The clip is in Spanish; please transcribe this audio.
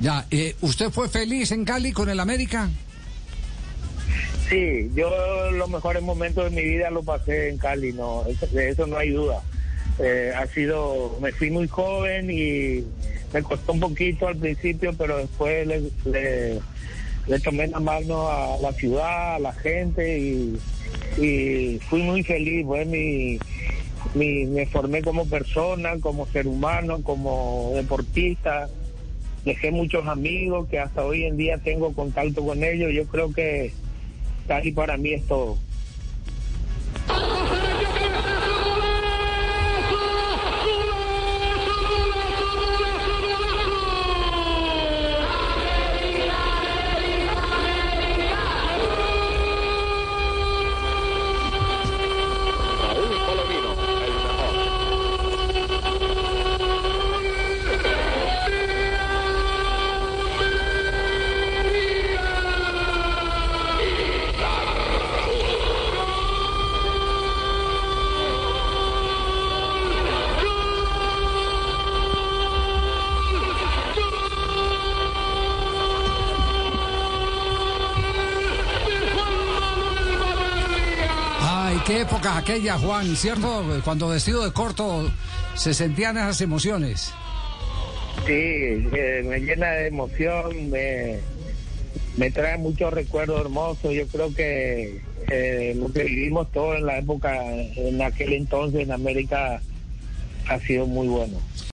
Ya, eh, ¿usted fue feliz en Cali con el América? Sí, yo los mejores momentos de mi vida los pasé en Cali, no, de eso no hay duda. Eh, ha sido, me fui muy joven y me costó un poquito al principio, pero después le, le, le tomé la mano a la ciudad, a la gente y, fui muy feliz, pues mi, mi, me formé como persona, como ser humano, como deportista, dejé muchos amigos que hasta hoy en día tengo contacto con ellos, yo creo que Cali para mí es todo. Qué época aquella, Juan, ¿cierto? Cuando vestido de corto se sentían esas emociones. Sí, me llena de emoción, me, me trae muchos recuerdos hermosos. Yo creo que eh, lo que vivimos todos en la época, en aquel entonces en América, ha sido muy bueno.